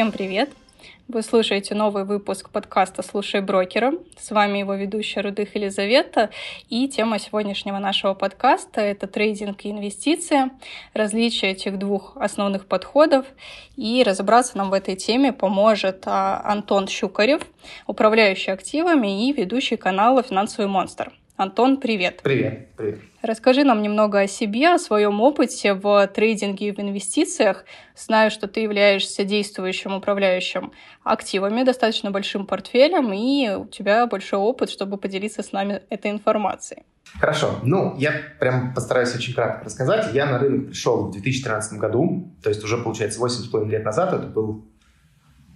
Всем привет! Вы слушаете новый выпуск подкаста «Слушай брокера». С вами его ведущая Рудых Елизавета. И тема сегодняшнего нашего подкаста — это трейдинг и инвестиции, различия этих двух основных подходов. И разобраться нам в этой теме поможет а, Антон Щукарев, управляющий активами и ведущий канала «Финансовый монстр». Антон, привет. Привет. Привет. Расскажи нам немного о себе, о своем опыте в трейдинге и в инвестициях. Знаю, что ты являешься действующим управляющим активами, достаточно большим портфелем, и у тебя большой опыт, чтобы поделиться с нами этой информацией. Хорошо. Ну, я прям постараюсь очень кратко рассказать. Я на рынок пришел в 2013 году, то есть уже, получается, 8,5 лет назад. Это был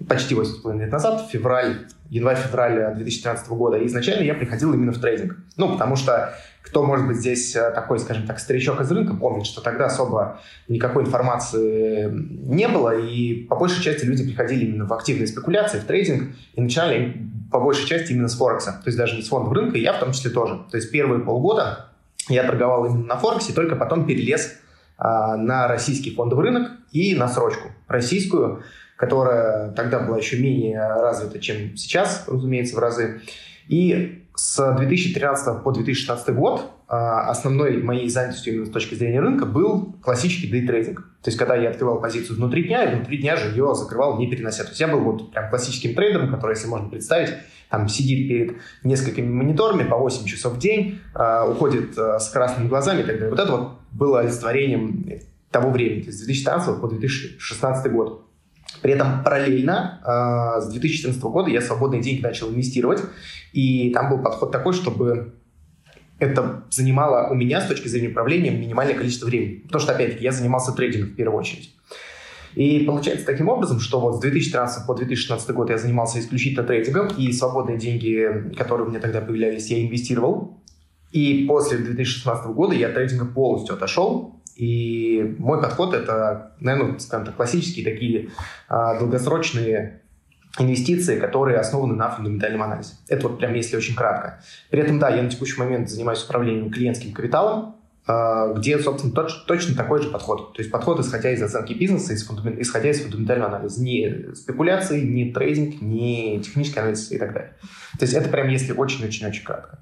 почти 8,5 лет назад, февраль, январь-февраль 2013 года. И изначально я приходил именно в трейдинг. Ну, потому что кто, может быть, здесь э, такой, скажем так, старичок из рынка, помнит, что тогда особо никакой информации не было, и по большей части люди приходили именно в активные спекуляции, в трейдинг, и начинали по большей части именно с Форекса, то есть даже не с фондов рынка, и я в том числе тоже. То есть первые полгода я торговал именно на Форексе, только потом перелез а, на российский фондовый рынок и на срочку российскую, которая тогда была еще менее развита, чем сейчас, разумеется, в разы. И с 2013 по 2016 год а, основной моей занятостью именно с точки зрения рынка был классический дейтрейдинг. То есть, когда я открывал позицию внутри дня, и внутри дня же ее закрывал, не перенося. То есть, я был вот прям классическим трейдером, который, если можно представить, там сидит перед несколькими мониторами по 8 часов в день, э, уходит э, с красными глазами и так далее. Вот это вот было олицетворением того времени, то есть с 2014 по 2016 год. При этом параллельно э, с 2014 года я свободные деньги начал инвестировать, и там был подход такой, чтобы это занимало у меня с точки зрения управления минимальное количество времени. Потому что, опять-таки, я занимался трейдингом в первую очередь. И получается таким образом, что вот с 2013 по 2016 год я занимался исключительно трейдингом, и свободные деньги, которые у меня тогда появлялись, я инвестировал. И после 2016 года я трейдинга полностью отошел, и мой подход это, наверное, скажем так, классические такие а, долгосрочные инвестиции, которые основаны на фундаментальном анализе. Это вот прям если очень кратко. При этом, да, я на текущий момент занимаюсь управлением клиентским капиталом, а, где, собственно, точ, точно такой же подход. То есть подход, исходя из оценки бизнеса, из фундамент, исходя из фундаментального анализа. Не спекуляции, не трейдинг, не технический анализ и так далее. То есть это прям если очень-очень-очень кратко.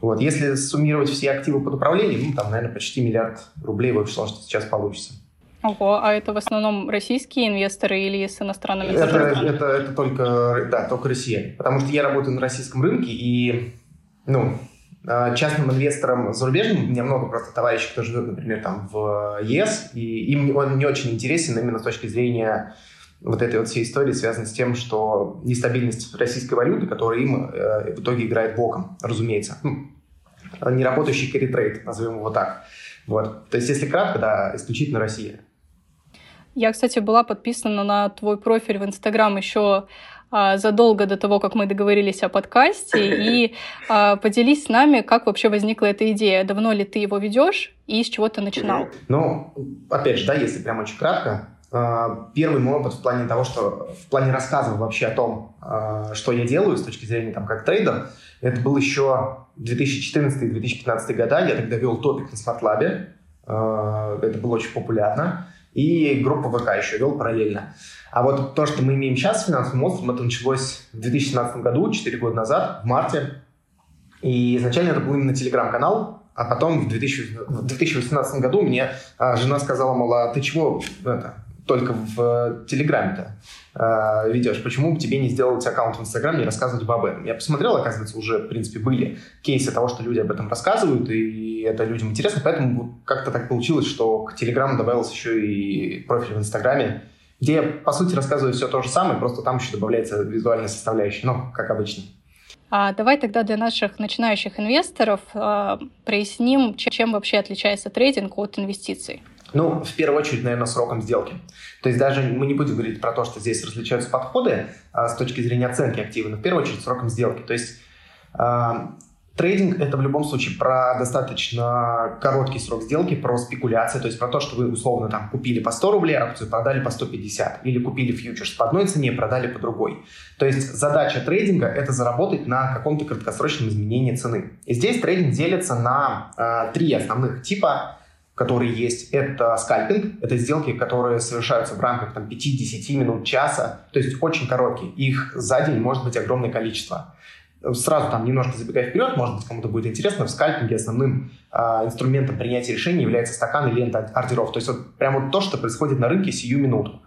Вот. Если суммировать все активы под управлением, ну, там, наверное, почти миллиард рублей в общей сложности сейчас получится. Ого, а это в основном российские инвесторы или с иностранными это, это, это только, да, только россияне. Потому что я работаю на российском рынке, и ну, а, частным инвесторам зарубежным, у меня много просто товарищей, кто живет, например, там в ЕС, и им он не очень интересен именно с точки зрения вот этой вот всей истории связана с тем, что нестабильность российской валюты, которая им э, в итоге играет боком, разумеется. Ну, неработающий carry назовем его так. Вот. То есть, если кратко, да, исключительно Россия. Я, кстати, была подписана на твой профиль в Инстаграм еще а, задолго до того, как мы договорились о подкасте, и а, поделись с нами, как вообще возникла эта идея. Давно ли ты его ведешь и с чего ты начинал? Ну, опять же, да, если прям очень кратко, первый мой опыт в плане того, что в плане рассказа вообще о том, а, что я делаю с точки зрения там как трейдер, это был еще 2014-2015 года. Я тогда вел топик на SmartLab. А, это было очень популярно. И группу ВК еще вел параллельно. А вот то, что мы имеем сейчас с финансовым монстром, это началось в 2017 году, 4 года назад, в марте. И изначально это был именно телеграм-канал, а потом в, 2000, в 2018 году мне жена сказала, мол, а ты чего это, только в э, Телеграме-то э, ведешь, почему бы тебе не сделать аккаунт в Инстаграме и рассказывать об этом? Я посмотрел, оказывается, уже, в принципе, были кейсы того, что люди об этом рассказывают, и это людям интересно, поэтому как-то так получилось, что к Телеграму добавился еще и профиль в Инстаграме, где я, по сути, рассказываю все то же самое, просто там еще добавляется визуальная составляющая, ну, как обычно. А давай тогда для наших начинающих инвесторов э, проясним, чем вообще отличается трейдинг от инвестиций. Ну, в первую очередь, наверное, сроком сделки. То есть даже мы не будем говорить про то, что здесь различаются подходы а, с точки зрения оценки актива, но в первую очередь сроком сделки. То есть а, Трейдинг — это в любом случае про достаточно короткий срок сделки, про спекуляции, то есть про то, что вы условно там купили по 100 рублей акцию, продали по 150, или купили фьючерс по одной цене, продали по другой. То есть задача трейдинга — это заработать на каком-то краткосрочном изменении цены. И здесь трейдинг делится на э, три основных типа которые есть, это скальпинг, это сделки, которые совершаются в рамках там, 5-10 минут, часа, то есть очень короткие. Их за день может быть огромное количество. Сразу там немножко забегая вперед, может быть, кому-то будет интересно, в скальпинге основным э, инструментом принятия решений является стакан и лента ордеров. То есть вот прямо вот то, что происходит на рынке сию минуту.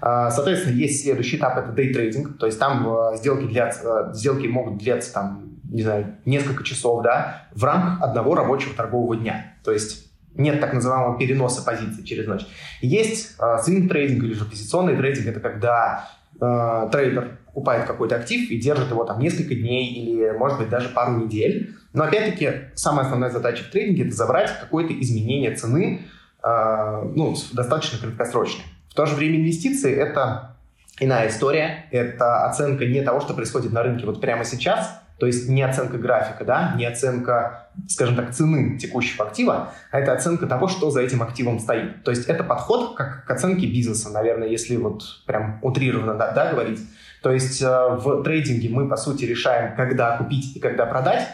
Э, соответственно, есть следующий этап, это дейтрейдинг, то есть там э, сделки, длятся, сделки могут длиться там, не знаю, несколько часов, да, в рамках одного рабочего торгового дня. То есть нет так называемого переноса позиций через ночь. Есть э, свинг-трейдинг или же позиционный трейдинг. Это когда э, трейдер покупает какой-то актив и держит его там несколько дней или, может быть, даже пару недель. Но, опять-таки, самая основная задача в трейдинге – это забрать какое-то изменение цены, э, ну, достаточно краткосрочное. В то же время инвестиции – это иная история. Это оценка не того, что происходит на рынке вот прямо сейчас – то есть не оценка графика, да, не оценка, скажем так, цены текущего актива, а это оценка того, что за этим активом стоит. То есть это подход как к оценке бизнеса, наверное, если вот прям утрированно да, да, говорить. То есть э, в трейдинге мы, по сути, решаем, когда купить и когда продать,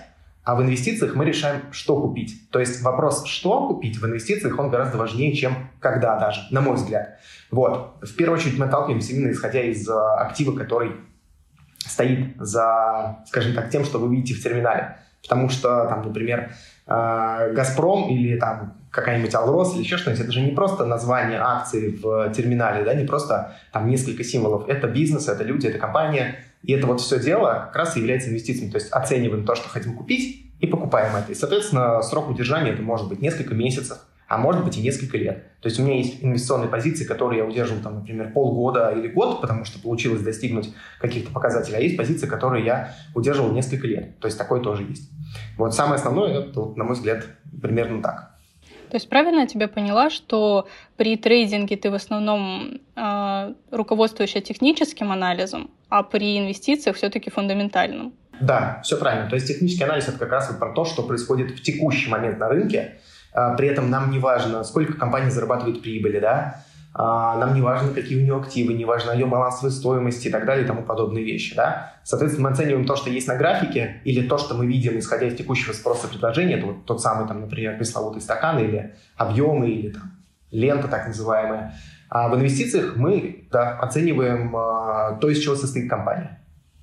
а в инвестициях мы решаем, что купить. То есть вопрос, что купить в инвестициях, он гораздо важнее, чем когда даже, на мой взгляд. Вот. В первую очередь мы отталкиваемся именно исходя из э, актива, который стоит за, скажем так, тем, что вы видите в терминале. Потому что, там, например, э, «Газпром» или там какая-нибудь «Алрос» или еще что-нибудь, это же не просто название акции в терминале, да, не просто там несколько символов. Это бизнес, это люди, это компания. И это вот все дело как раз и является инвестициями. То есть оцениваем то, что хотим купить, и покупаем это. И, соответственно, срок удержания это может быть несколько месяцев, а может быть и несколько лет. То есть у меня есть инвестиционные позиции, которые я удерживал, там, например, полгода или год, потому что получилось достигнуть каких-то показателей, а есть позиции, которые я удерживал несколько лет. То есть такое тоже есть. Вот самое основное, это, вот, на мой взгляд, примерно так. То есть правильно я тебя поняла, что при трейдинге ты в основном э, руководствуешься техническим анализом, а при инвестициях все-таки фундаментальным? Да, все правильно. То есть технический анализ это как раз вот про то, что происходит в текущий момент на рынке, при этом нам не важно, сколько компания зарабатывает прибыли, да, а, нам не важно, какие у нее активы, не важно ее балансовой стоимости и так далее и тому подобные вещи. Да? Соответственно, мы оцениваем то, что есть на графике, или то, что мы видим, исходя из текущего спроса предложения, это вот тот самый, там, например, пресловутый стакан, или объемы, или там, лента так называемая. А в инвестициях мы да, оцениваем а, то, из чего состоит компания.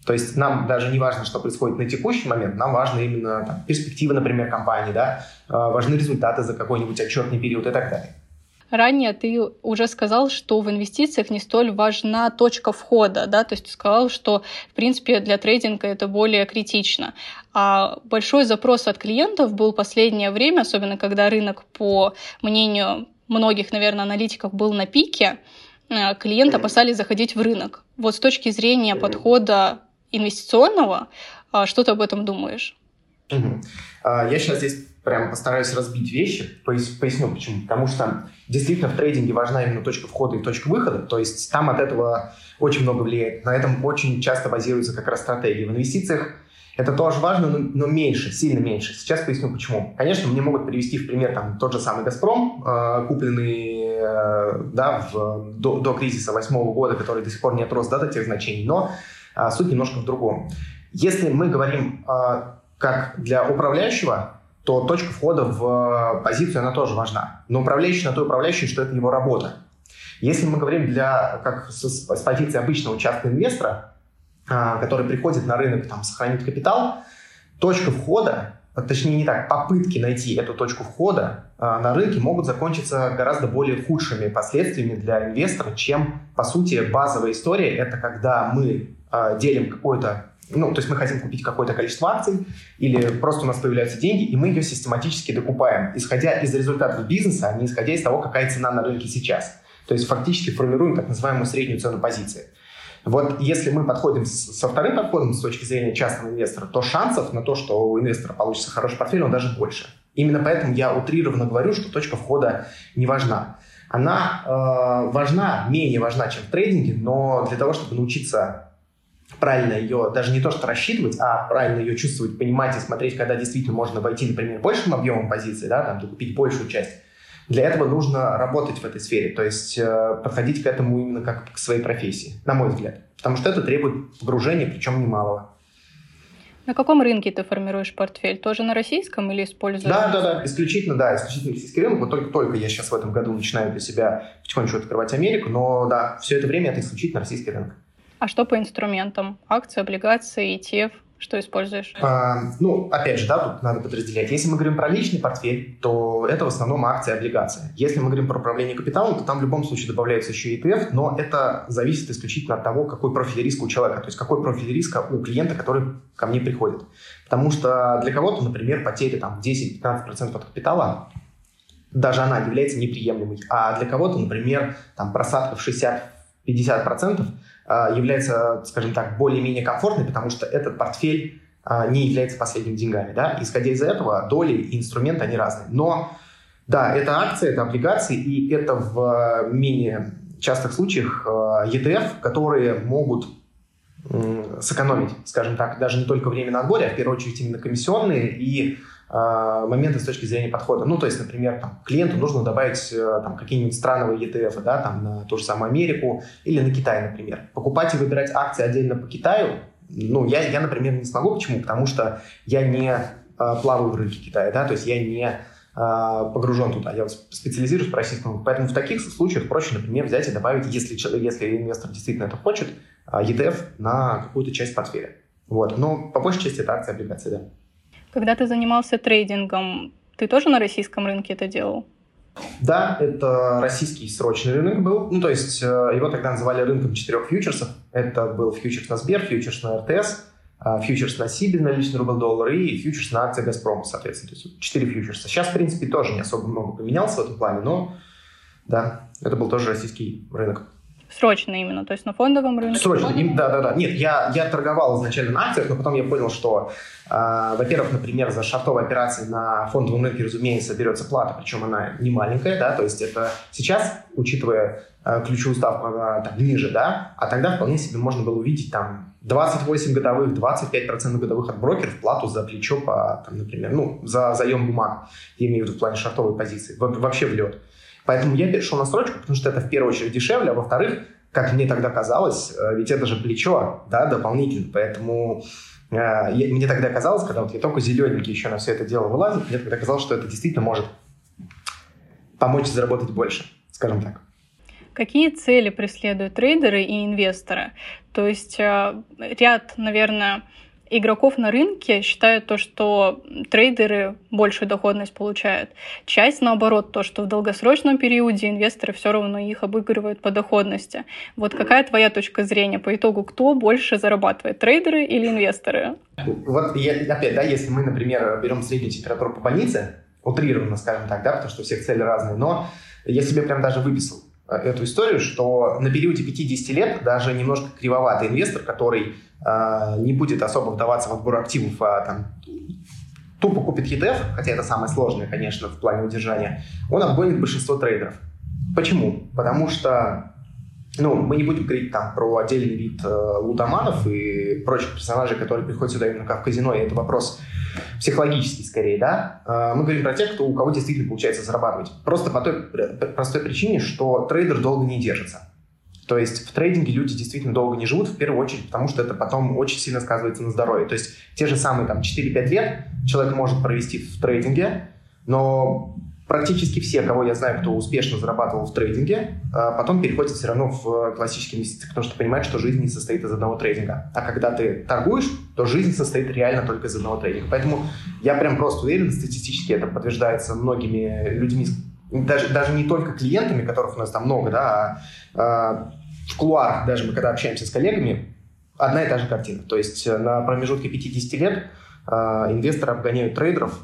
То есть нам даже не важно, что происходит на текущий момент, нам важны именно там, перспективы, например, компании, да, э, важны результаты за какой-нибудь отчетный период и так далее. Ранее ты уже сказал, что в инвестициях не столь важна точка входа, да, то есть ты сказал, что, в принципе, для трейдинга это более критично. А большой запрос от клиентов был последнее время, особенно когда рынок, по мнению многих, наверное, аналитиков, был на пике, э, клиенты опасались заходить в рынок. Вот с точки зрения подхода инвестиционного. А что ты об этом думаешь? Угу. Я сейчас здесь прям постараюсь разбить вещи, поясню почему. Потому что действительно в трейдинге важна именно точка входа и точка выхода, то есть там от этого очень много влияет. На этом очень часто базируется как раз стратегия. В инвестициях это тоже важно, но, но меньше, сильно меньше. Сейчас поясню почему. Конечно, мне могут привести в пример там, тот же самый «Газпром», э, купленный э, да, в, до, до кризиса восьмого года, который до сих пор не отрос да, до тех значений, но а суть немножко в другом. Если мы говорим а, как для управляющего, то точка входа в позицию, она тоже важна. Но управляющий на то управляющий, что это его работа. Если мы говорим для, как с, с позиции обычного частного инвестора, а, который приходит на рынок там, сохранить капитал, точка входа, точнее не так, попытки найти эту точку входа а, на рынке могут закончиться гораздо более худшими последствиями для инвестора, чем, по сути, базовая история. Это когда мы делим какое-то, ну, то есть мы хотим купить какое-то количество акций, или просто у нас появляются деньги, и мы ее систематически докупаем, исходя из результатов бизнеса, а не исходя из того, какая цена на рынке сейчас. То есть фактически формируем так называемую среднюю цену позиции. Вот если мы подходим со вторым подходом с точки зрения частного инвестора, то шансов на то, что у инвестора получится хороший портфель, он даже больше. Именно поэтому я утрированно говорю, что точка входа не важна. Она э, важна, менее важна, чем в трейдинге, но для того, чтобы научиться правильно ее, даже не то что рассчитывать, а правильно ее чувствовать, понимать и смотреть, когда действительно можно войти, например, большим объемом позиции, да, там, докупить большую часть. Для этого нужно работать в этой сфере, то есть э, подходить к этому именно как к своей профессии, на мой взгляд. Потому что это требует погружения, причем немалого. На каком рынке ты формируешь портфель? Тоже на российском или используешь? Да, да, да, исключительно, да, исключительно российский рынок. Вот только-только я сейчас в этом году начинаю для себя потихонечку открывать Америку, но да, все это время это исключительно российский рынок. А что по инструментам? Акции, облигации, ETF? Что используешь? А, ну, опять же, да, тут надо подразделять. Если мы говорим про личный портфель, то это в основном акции и облигации. Если мы говорим про управление капиталом, то там в любом случае добавляется еще и ETF, но это зависит исключительно от того, какой профиль риска у человека, то есть какой профиль риска у клиента, который ко мне приходит. Потому что для кого-то, например, потеря там 10-15% от капитала даже она является неприемлемой. А для кого-то, например, там просадка в 60-50% а, является, скажем так, более-менее комфортной, потому что этот портфель а, не является последними деньгами. Да? Исходя из этого, доли и инструменты, они разные. Но да, это акции, это облигации, и это в менее частых случаях ETF, которые могут сэкономить, скажем так, даже не только время на отборе, а в первую очередь именно комиссионные и моменты с точки зрения подхода. Ну, то есть, например, там, клиенту нужно добавить э, там, какие-нибудь страновые ETF, да, там, на ту же самую Америку или на Китай, например. Покупать и выбирать акции отдельно по Китаю, ну, я, я например, не смогу. Почему? Потому что я не э, плаваю в рынке Китая, да, то есть я не погружен туда, я специализируюсь по российскому. Поэтому в таких случаях проще, например, взять и добавить, если, если инвестор действительно это хочет, ETF на какую-то часть портфеля. Вот. Но по большей части это акции, облигации, да. Когда ты занимался трейдингом, ты тоже на российском рынке это делал? Да, это российский срочный рынок был. Ну, то есть э, его тогда называли рынком четырех фьючерсов. Это был фьючерс на Сбер, фьючерс на РТС, э, фьючерс на Сибирь на личный рубль-доллар и фьючерс на акции Газпрома, соответственно. То есть четыре фьючерса. Сейчас, в принципе, тоже не особо много поменялся в этом плане, но да, это был тоже российский рынок. Срочно именно, то есть на фондовом рынке? Срочно, да, да, да. Нет, я, я торговал изначально на акциях, но потом я понял, что, э, во-первых, например, за шартовые операции на фондовом рынке, разумеется, берется плата, причем она не маленькая, да, то есть это сейчас, учитывая э, ключевую ставку, она там ниже, да, а тогда вполне себе можно было увидеть там 28 годовых, 25% годовых от брокеров плату за плечо по, там, например, ну, за заем бумаг, я имею в виду в плане шартовой позиции, вообще в лед. Поэтому я перешел на строчку, потому что это в первую очередь дешевле, а во-вторых, как мне тогда казалось, э, ведь это же плечо, да, дополнительно, поэтому э, мне тогда казалось, когда вот я только зелененький еще на все это дело вылазил, мне тогда казалось, что это действительно может помочь заработать больше, скажем так. Какие цели преследуют трейдеры и инвесторы? То есть э, ряд, наверное, игроков на рынке считают то, что трейдеры большую доходность получают. Часть, наоборот, то, что в долгосрочном периоде инвесторы все равно их обыгрывают по доходности. Вот какая твоя точка зрения по итогу, кто больше зарабатывает, трейдеры или инвесторы? Вот я, опять, да, если мы, например, берем среднюю температуру по больнице, утрированно, скажем так, да, потому что у всех цели разные, но я себе прям даже выписал эту историю, что на периоде 50 лет даже немножко кривоватый инвестор, который а, не будет особо вдаваться в отбор активов, а там тупо купит ETF, хотя это самое сложное, конечно, в плане удержания, он обгонит большинство трейдеров. Почему? Потому что ну, мы не будем говорить там про отдельный вид э, лутоманов и прочих персонажей, которые приходят сюда именно как в казино, и это вопрос психологический скорее, да. Э, мы говорим про тех, кто, у кого действительно получается зарабатывать. Просто по той простой причине, что трейдер долго не держится. То есть в трейдинге люди действительно долго не живут, в первую очередь, потому что это потом очень сильно сказывается на здоровье. То есть те же самые там 4-5 лет человек может провести в трейдинге, но практически все, кого я знаю, кто успешно зарабатывал в трейдинге, а потом переходят все равно в классические инвестиции, потому что понимают, что жизнь не состоит из одного трейдинга. А когда ты торгуешь, то жизнь состоит реально только из одного трейдинга. Поэтому я прям просто уверен, статистически это подтверждается многими людьми, даже, даже не только клиентами, которых у нас там много, да, а, а в кулуарах даже мы когда общаемся с коллегами, одна и та же картина. То есть э, на промежутке 50 лет э, инвесторы обгоняют трейдеров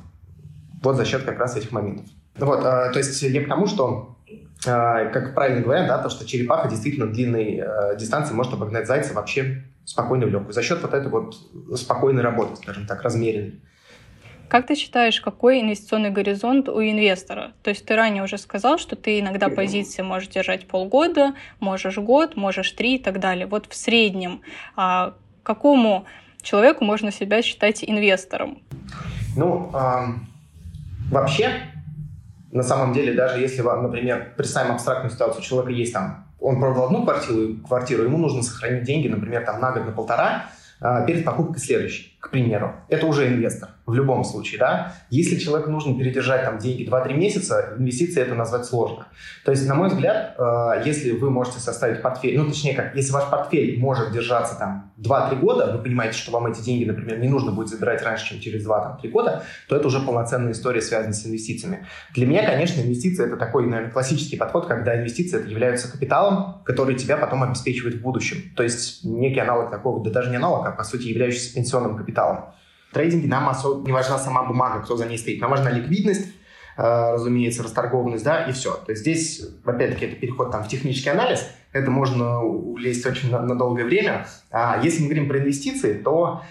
вот за счет как раз этих моментов. Вот, э, то есть я к тому, что, э, как правильно говорят, да, то, что черепаха действительно длинной э, дистанции может обогнать зайца вообще спокойно в легкую. За счет вот этой вот спокойной работы, скажем так, размеренной. Как ты считаешь, какой инвестиционный горизонт у инвестора? То есть ты ранее уже сказал, что ты иногда позиции можешь держать полгода, можешь год, можешь три и так далее. Вот в среднем а, какому человеку можно себя считать инвестором? Ну, э, вообще, на самом деле, даже если, например, представим абстрактную ситуацию, у человека есть там, он продал одну квартиру, квартиру, ему нужно сохранить деньги, например, там на год, на полтора, э, перед покупкой следующий, к примеру. Это уже инвестор в любом случае, да. Если человеку нужно передержать там деньги 2-3 месяца, инвестиции это назвать сложно. То есть, на мой взгляд, э, если вы можете составить портфель, ну, точнее как, если ваш портфель может держаться там 2-3 года, вы понимаете, что вам эти деньги, например, не нужно будет забирать раньше, чем через 2-3 года, то это уже полноценная история, связанная с инвестициями. Для меня, конечно, инвестиции это такой, наверное, классический подход, когда инвестиции это являются капиталом, который тебя потом обеспечивает в будущем. То есть некий аналог такого, да даже не аналог, а по сути являющийся пенсионным капиталом. Трейдинге нам особо не важна сама бумага, кто за ней стоит. Нам важна ликвидность, э, разумеется, расторгованность, да, и все. То есть здесь, опять-таки, это переход там, в технический анализ, это можно улезть очень на, на долгое время. А если мы говорим про инвестиции, то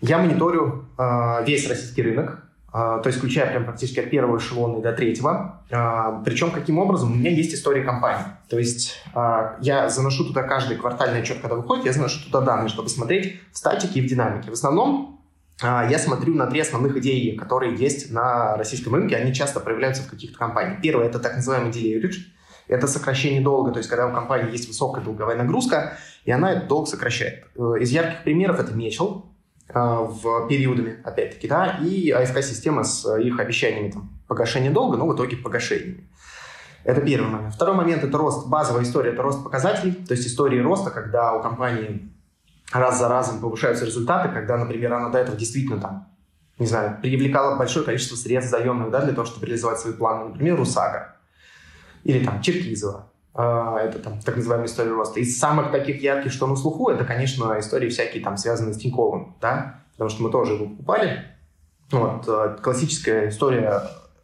я мониторю э, весь российский рынок, а, то есть включая прям практически от первого эшелона до третьего. А, Причем каким образом? У меня есть история компании. То есть а, я заношу туда каждый квартальный отчет, когда выходит, я заношу туда данные, чтобы смотреть в статике и в динамике. В основном я смотрю на три основных идеи, которые есть на российском рынке. Они часто проявляются в каких-то компаниях. Первое – это так называемый deleverage. Это сокращение долга, то есть когда у компании есть высокая долговая нагрузка, и она этот долг сокращает. Э, из ярких примеров это Мечел, а, в периодами, опять-таки, да, и АФК-система с их обещаниями там, погашения долга, но в итоге погашениями. Это первый момент. Второй момент – это рост, базовая история – это рост показателей, то есть истории роста, когда у компании раз за разом повышаются результаты, когда, например, она до этого действительно там, не знаю, привлекала большое количество средств заемных, да, для того, чтобы реализовать свои планы, например, Русага или там Черкизова. А, это там так называемая история роста. Из самых таких ярких, что на слуху, это, конечно, истории всякие там связанные с Тиньковым, да, потому что мы тоже его покупали. Вот, э, классическая история,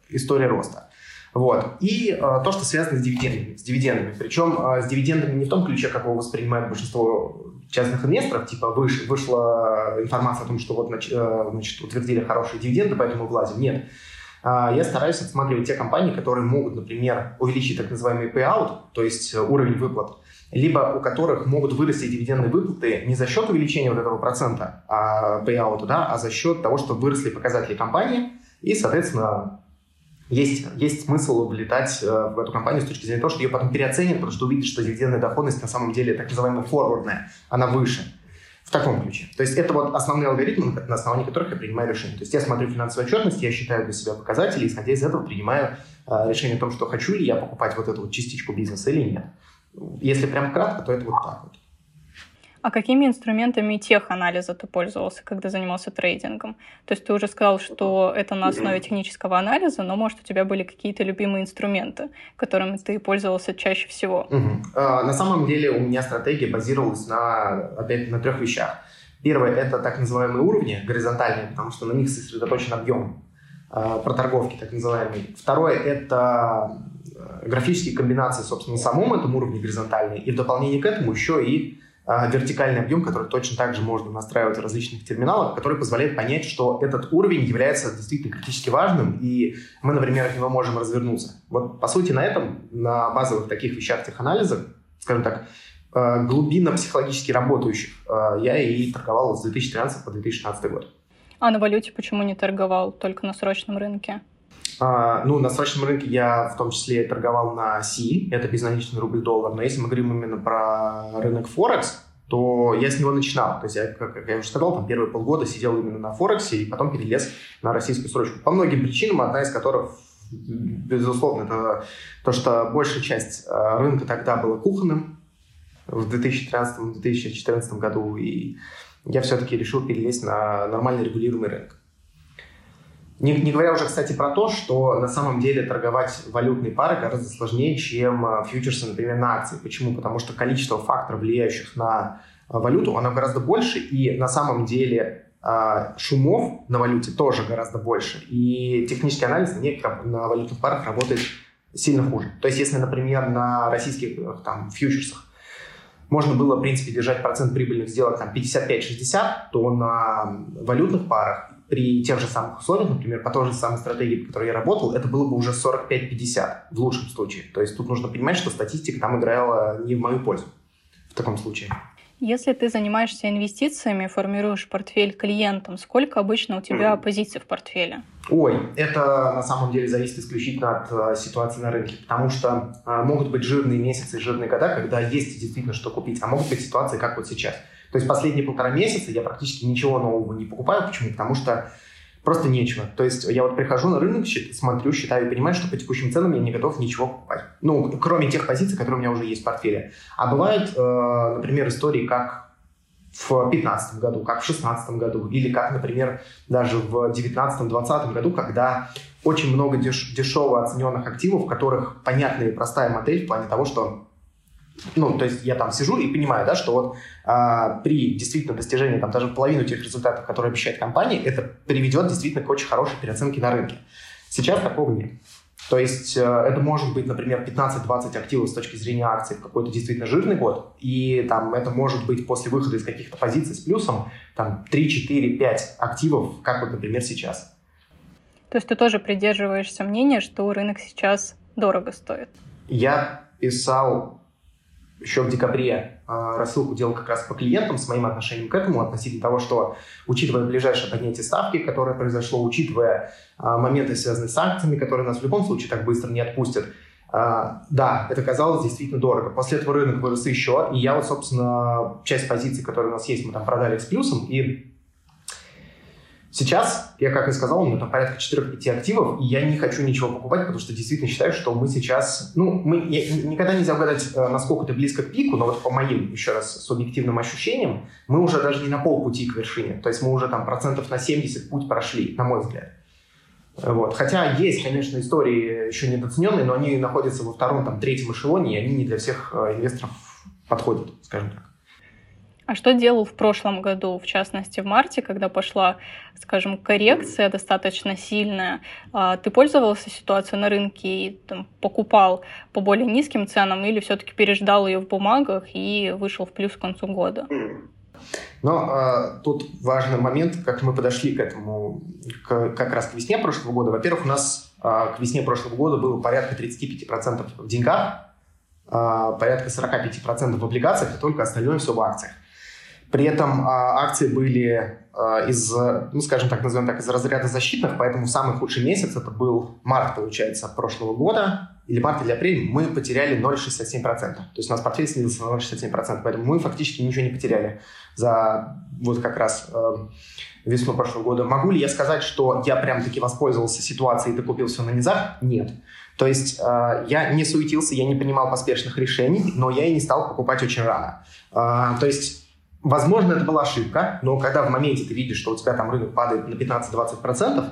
история роста. Вот. И э, то, что связано с дивидендами. С дивидендами. Причем э, с дивидендами не в том ключе, как его воспринимает большинство частных инвесторов. Типа выш, вышла информация о том, что вот э, значит, утвердили хорошие дивиденды, поэтому влазим. Нет. А, я стараюсь отсматривать те компании, которые могут, например, увеличить так называемый payout, то есть э, уровень выплат, либо у которых могут вырасти дивидендные выплаты не за счет увеличения вот этого процента а, payout, да, а за счет того, что выросли показатели компании, и, соответственно, есть, есть смысл влетать э, в эту компанию с точки зрения того, что ее потом переоценят, потому что увидят, что дивидендная доходность на самом деле так называемая форвардная, она выше в таком ключе. То есть это вот основные алгоритмы, на основании которых я принимаю решение. То есть я смотрю финансовую отчетность, я считаю для себя показатели, исходя из этого принимаю э, решение о том, что хочу ли я покупать вот эту вот частичку бизнеса или нет. Если прям кратко, то это вот так вот. А какими инструментами теханализа ты пользовался, когда занимался трейдингом? То есть ты уже сказал, что это на основе технического анализа, но, может, у тебя были какие-то любимые инструменты, которыми ты пользовался чаще всего? Угу. А, на самом деле у меня стратегия базировалась на, опять, на трех вещах. Первое – это так называемые уровни, горизонтальные, потому что на них сосредоточен объем э, проторговки, так называемый. Второе – это э, графические комбинации, собственно, на самом этом уровне горизонтальные, и в дополнение к этому еще и а, вертикальный объем, который точно так же можно настраивать в различных терминалах, который позволяет понять, что этот уровень является действительно критически важным, и мы, например, от него можем развернуться. Вот, по сути, на этом, на базовых таких вещах теханализа, скажем так, а, глубинно психологически работающих, а, я и торговал с 2013 по 2016 год. А на валюте почему не торговал, только на срочном рынке? Uh, ну, на срочном рынке я в том числе торговал на Си, это безналичный рубль-доллар, но если мы говорим именно про рынок Форекс, то я с него начинал. То есть я, как, как я уже сказал, там первые полгода сидел именно на Форексе и потом перелез на российскую срочку. По многим причинам, одна из которых, безусловно, это то, что большая часть а, рынка тогда была кухонным в 2013-2014 году, и я все-таки решил перелезть на нормально регулируемый рынок. Не, не говоря уже, кстати, про то, что на самом деле торговать валютные пары гораздо сложнее, чем а, фьючерсы, например, на акции. Почему? Потому что количество факторов, влияющих на а, валюту, оно гораздо больше, и на самом деле а, шумов на валюте тоже гораздо больше. И технический анализ на валютных парах работает сильно хуже. То есть, если, например, на российских э, там, фьючерсах можно было, в принципе, держать процент прибыльных сделок там 55-60, то на валютных парах при тех же самых условиях, например, по той же самой стратегии, по которой я работал, это было бы уже 45-50 в лучшем случае. То есть тут нужно понимать, что статистика там играла не в мою пользу в таком случае. Если ты занимаешься инвестициями, формируешь портфель клиентам, сколько обычно у тебя mm. позиций в портфеле? Ой, это на самом деле зависит исключительно от э, ситуации на рынке, потому что э, могут быть жирные месяцы, жирные года, когда есть действительно что купить, а могут быть ситуации, как вот сейчас. То есть последние полтора месяца я практически ничего нового не покупаю. Почему? Потому что просто нечего. То есть я вот прихожу на рынок, смотрю, считаю и понимаю, что по текущим ценам я не готов ничего покупать. Ну, кроме тех позиций, которые у меня уже есть в портфеле. А бывают, э, например, истории, как в 2015 году, как в 2016 году, или как, например, даже в 2019-2020 году, когда очень много деш- дешево оцененных активов, в которых понятная и простая модель в плане того, что ну, то есть я там сижу и понимаю, да, что вот а, при действительно достижении там даже половины тех результатов, которые обещает компания, это приведет действительно к очень хорошей переоценке на рынке. Сейчас такого нет. То есть э, это может быть, например, 15-20 активов с точки зрения акций в какой-то действительно жирный год, и там это может быть после выхода из каких-то позиций с плюсом там 3, 4, 5 активов, как вот, например, сейчас. То есть ты тоже придерживаешься мнения, что рынок сейчас дорого стоит? Я писал еще в декабре э, рассылку делал как раз по клиентам с моим отношением к этому, относительно того, что, учитывая ближайшее поднятие ставки, которое произошло, учитывая э, моменты, связанные с акциями, которые нас в любом случае так быстро не отпустят, э, да, это казалось действительно дорого. После этого рынок вырос еще, и я вот, собственно, часть позиций, которые у нас есть, мы там продали с плюсом, и Сейчас, я как и сказал, у меня там порядка 4-5 активов, и я не хочу ничего покупать, потому что действительно считаю, что мы сейчас... Ну, мы, я, никогда нельзя угадать, э, насколько это близко к пику, но вот по моим, еще раз, субъективным ощущениям, мы уже даже не на полпути к вершине. То есть мы уже там процентов на 70 путь прошли, на мой взгляд. Вот. Хотя есть, конечно, истории еще недооцененные, но они находятся во втором, там, третьем эшелоне, и они не для всех э, инвесторов подходят, скажем так. А что делал в прошлом году, в частности в марте, когда пошла, скажем, коррекция достаточно сильная? А, ты пользовался ситуацией на рынке и там, покупал по более низким ценам или все-таки переждал ее в бумагах и вышел в плюс к концу года? Но э, тут важный момент, как мы подошли к этому, к, как раз к весне прошлого года. Во-первых, у нас э, к весне прошлого года было порядка 35% в деньгах, э, порядка 45% в облигациях, и только остальное все в акциях. При этом а, акции были а, из, ну, скажем так, назовем так, из разряда защитных, поэтому самый худший месяц это был март, получается, прошлого года, или март или апрель, мы потеряли 0,67%. То есть у нас портфель снизился на 0,67%, поэтому мы фактически ничего не потеряли за вот как раз э, весну прошлого года. Могу ли я сказать, что я прям таки воспользовался ситуацией и докупил все на низах? Нет. То есть э, я не суетился, я не принимал поспешных решений, но я и не стал покупать очень рано. Э, то есть Возможно, это была ошибка, но когда в моменте ты видишь, что у тебя там рынок падает на 15-20%,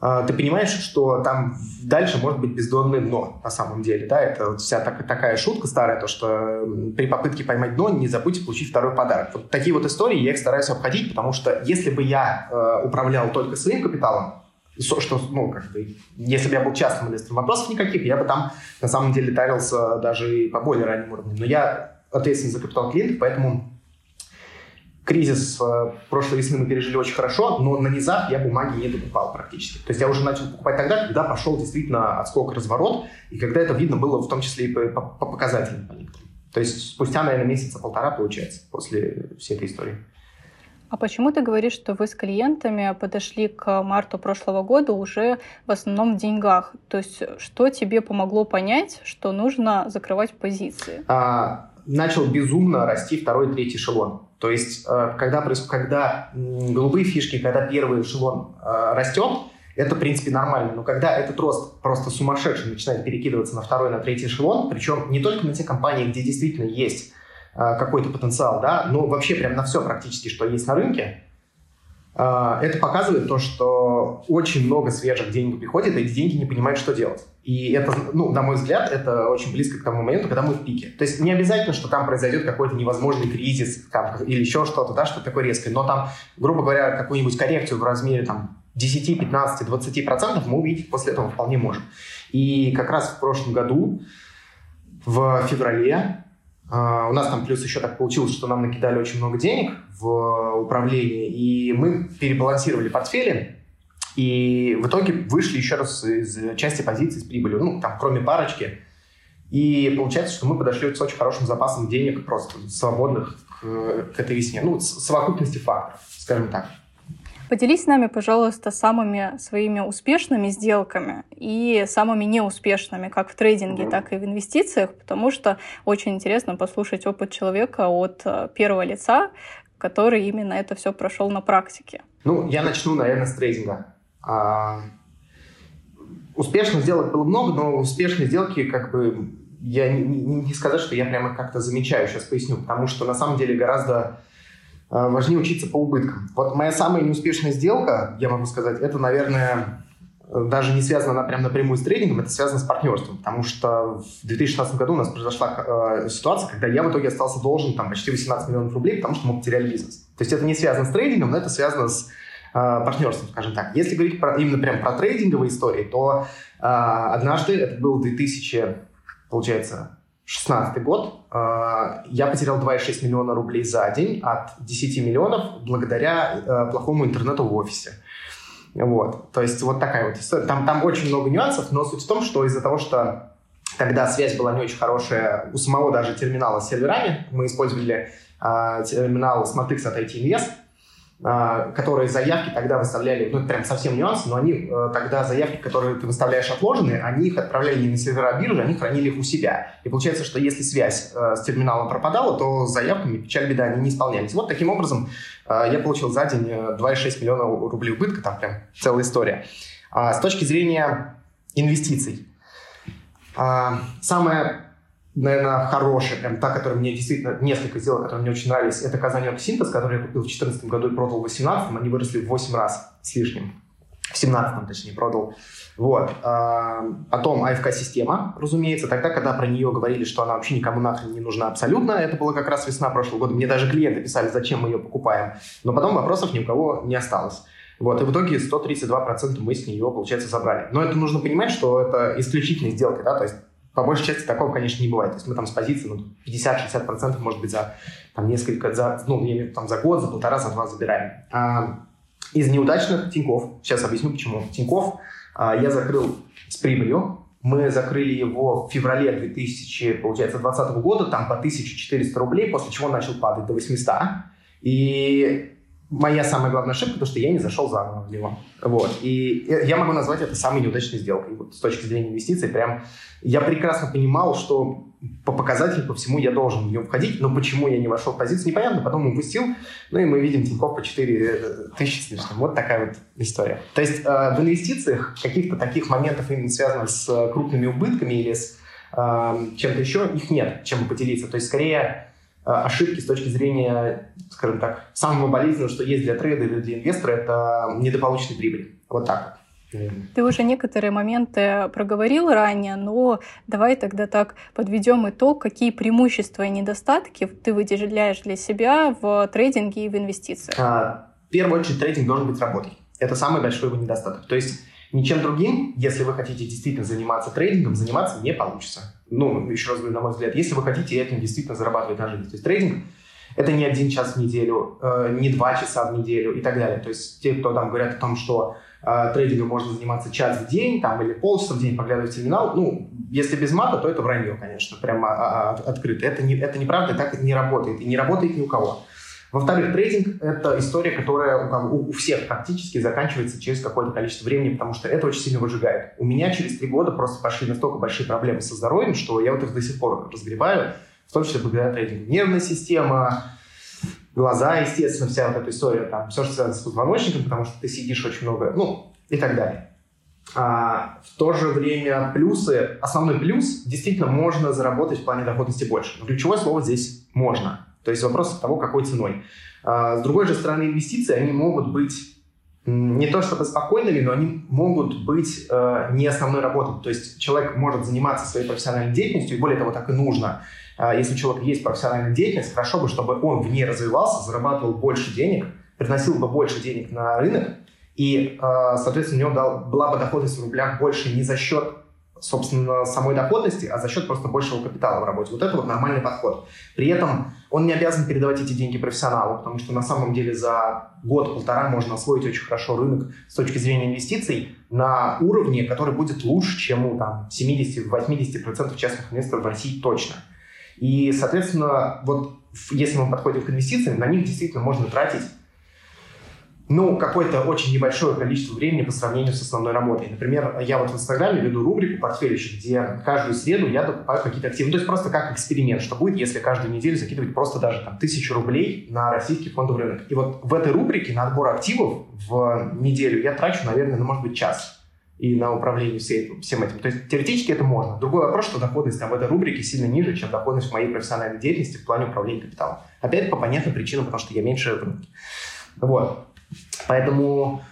а, ты понимаешь, что там дальше может быть бездонное дно на самом деле. Да? Это вот вся так, такая шутка старая, то что при попытке поймать дно не забудьте получить второй подарок. Вот такие вот истории я их стараюсь обходить, потому что если бы я э, управлял только своим капиталом, что, ну, как бы, если бы я был частным инвестором, вопросов никаких, я бы там на самом деле тарился даже и по более ранним уровням. Но я ответственен за капитал клиентов, поэтому кризис э, прошлой весны мы пережили очень хорошо, но на низах я бумаги не докупал практически. То есть я уже начал покупать тогда, когда пошел действительно отскок, разворот, и когда это видно было в том числе и по, по, по показателям по некоторым. То есть спустя, наверное, месяца полтора получается после всей этой истории. А почему ты говоришь, что вы с клиентами подошли к марту прошлого года уже в основном в деньгах? То есть что тебе помогло понять, что нужно закрывать позиции? А, начал безумно расти второй, третий эшелон. То есть, э, когда, когда голубые фишки, когда первый эшелон э, растет, это, в принципе, нормально. Но когда этот рост просто сумасшедший начинает перекидываться на второй, на третий эшелон, причем не только на те компании, где действительно есть э, какой-то потенциал, да, но вообще прям на все практически, что есть на рынке, это показывает то, что очень много свежих денег приходит, и эти деньги не понимают, что делать. И это, ну, на мой взгляд, это очень близко к тому моменту, когда мы в пике. То есть не обязательно, что там произойдет какой-то невозможный кризис там, или еще что-то, да, что такое резкое. Но там, грубо говоря, какую-нибудь коррекцию в размере там, 10, 15, 20 процентов мы увидеть после этого вполне можем. И как раз в прошлом году, в феврале, у нас там плюс еще так получилось, что нам накидали очень много денег в управлении, и мы перебалансировали портфели, и в итоге вышли еще раз из части позиций с прибылью, ну, там, кроме парочки. И получается, что мы подошли с очень хорошим запасом денег просто свободных к, к этой весне. Ну, совокупности факторов, скажем так. Поделись с нами, пожалуйста, самыми своими успешными сделками и самыми неуспешными, как в трейдинге, так и в инвестициях, потому что очень интересно послушать опыт человека от э, первого лица, который именно это все прошел на практике. Ну, я начну, наверное, с трейдинга. А, успешных сделок было много, но успешные сделки, как бы, я не, не, не сказать, что я прямо как-то замечаю, сейчас поясню, потому что на самом деле гораздо важнее учиться по убыткам. Вот моя самая неуспешная сделка, я могу сказать, это, наверное, даже не связано она прям напрямую с трейдингом, это связано с партнерством, потому что в 2016 году у нас произошла э, ситуация, когда я в итоге остался должен там почти 18 миллионов рублей, потому что мы потеряли бизнес. То есть это не связано с трейдингом, но это связано с э, партнерством, скажем так. Если говорить про, именно прям про трейдинговые истории, то э, однажды, это был 2000, получается, 16 год, э, я потерял 2,6 миллиона рублей за день от 10 миллионов благодаря э, плохому интернету в офисе. Вот. То есть вот такая вот история. Там, там очень много нюансов, но суть в том, что из-за того, что тогда связь была не очень хорошая у самого даже терминала с серверами, мы использовали э, терминал SmartX от IT Invest, которые заявки тогда выставляли, ну, это прям совсем нюанс, но они э, тогда заявки, которые ты выставляешь отложенные, они их отправляли не на сервера биржи, они хранили их у себя. И получается, что если связь э, с терминалом пропадала, то с заявками, печаль беда, они не исполнялись. Вот таким образом э, я получил за день 2,6 миллиона рублей убытка, там прям целая история. А с точки зрения инвестиций, самое наверное, хорошая, прям та, которая мне действительно, несколько сделок, которые мне очень нравились, это Казанек Синтез, который я купил в 2014 году и продал в 2018, они выросли в 8 раз с лишним. В 17 точнее, продал. Вот. А, потом АФК-система, разумеется, тогда, когда про нее говорили, что она вообще никому нахрен не нужна абсолютно, это было как раз весна прошлого года, мне даже клиенты писали, зачем мы ее покупаем, но потом вопросов ни у кого не осталось. Вот, и в итоге 132% мы с нее, получается, забрали. Но это нужно понимать, что это исключительные сделки, да, то есть по большей части такого, конечно, не бывает. То есть мы там с позиции ну, 50-60% может быть за там, несколько, за, ну, не, там, за год, за полтора, за два забираем. А, из неудачных Тиньков, сейчас объясню почему. Тиньков а, я закрыл с прибылью, мы закрыли его в феврале 2020 года, там по 1400 рублей, после чего он начал падать до 800. И моя самая главная ошибка, потому что я не зашел заново в него. Вот. И я могу назвать это самой неудачной сделкой. Вот с точки зрения инвестиций, прям я прекрасно понимал, что по показателям, по всему я должен в нее входить, но почему я не вошел в позицию, непонятно. Потом упустил, ну и мы видим Тинькофф по 4 э, тысячи с лишним. Вот такая вот история. То есть э, в инвестициях каких-то таких моментов, именно связанных с крупными убытками или с э, чем-то еще, их нет, чем поделиться. То есть скорее ошибки с точки зрения, скажем так, самого болезненного, что есть для трейдера или для инвестора, это недополученная прибыль. Вот так Ты уже некоторые моменты проговорил ранее, но давай тогда так подведем итог, какие преимущества и недостатки ты выделяешь для себя в трейдинге и в инвестициях. А, в первую очередь трейдинг должен быть работой. Это самый большой его недостаток. То есть ничем другим, если вы хотите действительно заниматься трейдингом, заниматься не получится ну, еще раз говорю, на мой взгляд, если вы хотите этим действительно зарабатывать на жизнь. То есть трейдинг – это не один час в неделю, э, не два часа в неделю и так далее. То есть те, кто там говорят о том, что э, трейдингом можно заниматься час в день там, или полчаса в день, поглядывать в терминал, ну, если без мата, то это вранье, конечно, прямо а, а, открыто. Это, не, это неправда, так не работает. И не работает ни у кого. Во-вторых, трейдинг – это история, которая у, у всех практически заканчивается через какое-то количество времени, потому что это очень сильно выжигает. У меня через три года просто пошли настолько большие проблемы со здоровьем, что я вот их до сих пор разгребаю, в том числе благодаря трейдингу. Нервная система, глаза, естественно, вся вот эта история, там, все, что связано с позвоночником, потому что ты сидишь очень много, ну, и так далее. А, в то же время плюсы, основной плюс, действительно можно заработать в плане доходности больше. Но ключевое слово здесь «можно». То есть вопрос того, какой ценой. А, с другой же стороны, инвестиции, они могут быть не то чтобы спокойными, но они могут быть э, не основной работой. То есть человек может заниматься своей профессиональной деятельностью, и более того, так и нужно. Э, если у человека есть профессиональная деятельность, хорошо бы, чтобы он в ней развивался, зарабатывал больше денег, приносил бы больше денег на рынок, и, э, соответственно, у него была бы доходность в рублях больше не за счет собственно, самой доходности, а за счет просто большего капитала в работе. Вот это вот нормальный подход. При этом он не обязан передавать эти деньги профессионалу, потому что на самом деле за год-полтора можно освоить очень хорошо рынок с точки зрения инвестиций на уровне, который будет лучше, чем у там, 70-80% частных инвесторов в России точно. И, соответственно, вот если мы подходим к инвестициям, на них действительно можно тратить ну, какое-то очень небольшое количество времени по сравнению с основной работой. Например, я вот в Инстаграме веду рубрику «Портфелище», где каждую среду я докупаю какие-то активы. Ну, то есть просто как эксперимент, что будет, если каждую неделю закидывать просто даже там тысячу рублей на российский фондовый рынок. И вот в этой рубрике на отбор активов в неделю я трачу, наверное, ну, может быть, час и на управление всем, всем этим. То есть теоретически это можно. Другой вопрос, что доходность там, в этой рубрике сильно ниже, чем доходность в моей профессиональной деятельности в плане управления капиталом. Опять по понятным причинам, потому что я меньше в рынке. Вот. Поэтому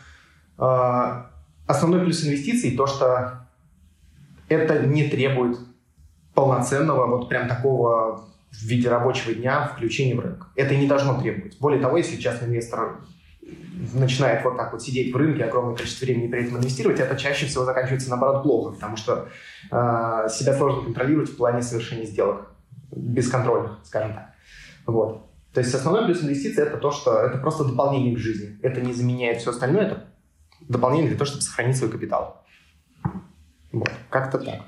э, основной плюс инвестиций то, что это не требует полноценного вот прям такого в виде рабочего дня включения в рынок. Это не должно требовать. Более того, если частный инвестор начинает вот так вот сидеть в рынке огромное количество времени при этом инвестировать, это чаще всего заканчивается наоборот плохо, потому что э, себя сложно контролировать в плане совершения сделок бесконтрольных, скажем так. Вот. То есть основной плюс инвестиций это то, что это просто дополнение к жизни. Это не заменяет все остальное, это дополнение для того, чтобы сохранить свой капитал. Вот, как-то так.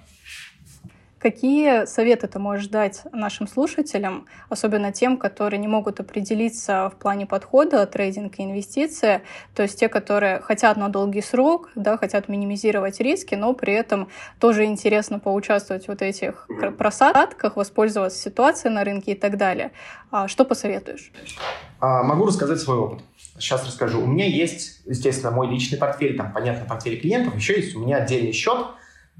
Какие советы ты можешь дать нашим слушателям, особенно тем, которые не могут определиться в плане подхода трейдинг и инвестиции, то есть те, которые хотят на долгий срок, да, хотят минимизировать риски, но при этом тоже интересно поучаствовать в вот этих просадках, воспользоваться ситуацией на рынке и так далее. А что посоветуешь? А, могу рассказать свой опыт. Сейчас расскажу. У меня есть, естественно, мой личный портфель, там, понятно, портфель клиентов, еще есть у меня отдельный счет,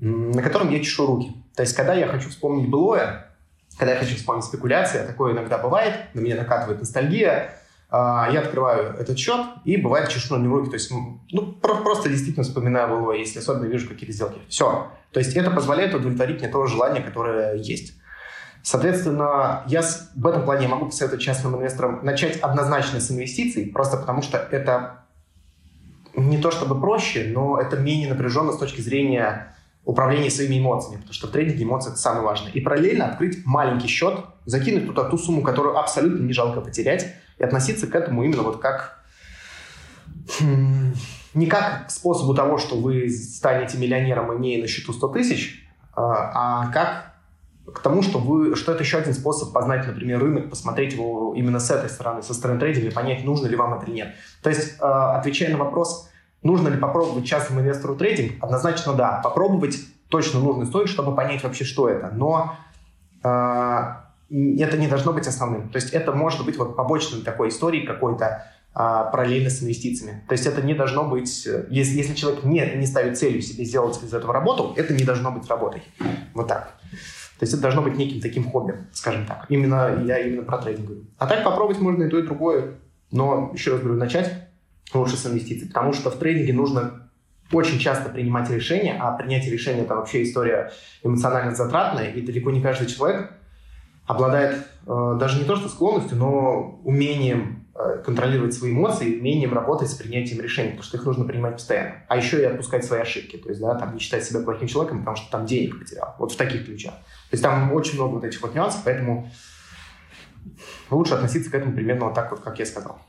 на котором я чешу руки. То есть, когда я хочу вспомнить былое, когда я хочу вспомнить спекуляции, а такое иногда бывает, на меня накатывает ностальгия, а, я открываю этот счет и бывает чешу на него руки. То есть, ну, просто действительно вспоминаю былое, если особенно вижу какие-то сделки. Все. То есть, это позволяет удовлетворить мне то желание, которое есть. Соответственно, я в этом плане могу посоветовать частным инвесторам начать однозначно с инвестиций, просто потому что это не то чтобы проще, но это менее напряженно с точки зрения управление своими эмоциями, потому что в трейдинге эмоции это самое важное. И параллельно открыть маленький счет, закинуть туда ту сумму, которую абсолютно не жалко потерять, и относиться к этому именно вот как хм, не как к способу того, что вы станете миллионером, имея на счету 100 тысяч, а, а как к тому, что, вы, что это еще один способ познать, например, рынок, посмотреть его именно с этой стороны, со стороны трейдинга, понять, нужно ли вам это или нет. То есть, а, отвечая на вопрос, Нужно ли попробовать частному инвестору трейдинг? Однозначно да. Попробовать точно нужно стоит, чтобы понять вообще, что это. Но э, это не должно быть основным. То есть это может быть вот побочной такой историей какой-то э, параллельно с инвестициями. То есть это не должно быть... Э, если, если человек не, не ставит целью себе сделать из этого работу, это не должно быть работой. Вот так. То есть это должно быть неким таким хобби, скажем так. Именно я именно про трейдинг говорю. А так попробовать можно и то, и другое. Но, еще раз говорю, начать лучше с инвестиций, потому что в трейдинге нужно очень часто принимать решения, а принятие решения это вообще история эмоционально затратная, и далеко не каждый человек обладает э, даже не то что склонностью, но умением э, контролировать свои эмоции, умением работать с принятием решений, потому что их нужно принимать постоянно. А еще и отпускать свои ошибки, то есть, да, там не считать себя плохим человеком, потому что там денег потерял. Вот в таких ключах. То есть там очень много вот этих вот нюансов, поэтому лучше относиться к этому примерно вот так вот, как я сказал.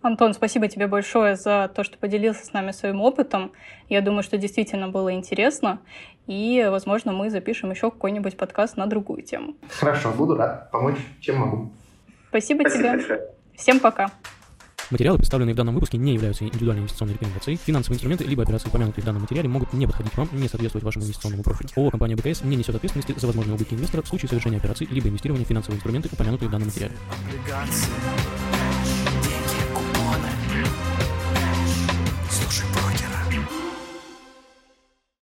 Антон, спасибо тебе большое за то, что поделился с нами своим опытом. Я думаю, что действительно было интересно. И, возможно, мы запишем еще какой-нибудь подкаст на другую тему. Хорошо, буду рад помочь, чем могу. Спасибо, спасибо тебе. Большое. Всем пока. Материалы, представленные в данном выпуске, не являются индивидуальной инвестиционной рекомендацией. Финансовые инструменты либо операции, упомянутые в данном материале, могут не подходить вам, не соответствовать вашему инвестиционному профилю. ООО «Компания БКС» не несет ответственности за возможные убытки инвестора в случае совершения операций либо инвестирования в финансовые инструменты, упомянутые в данном материале.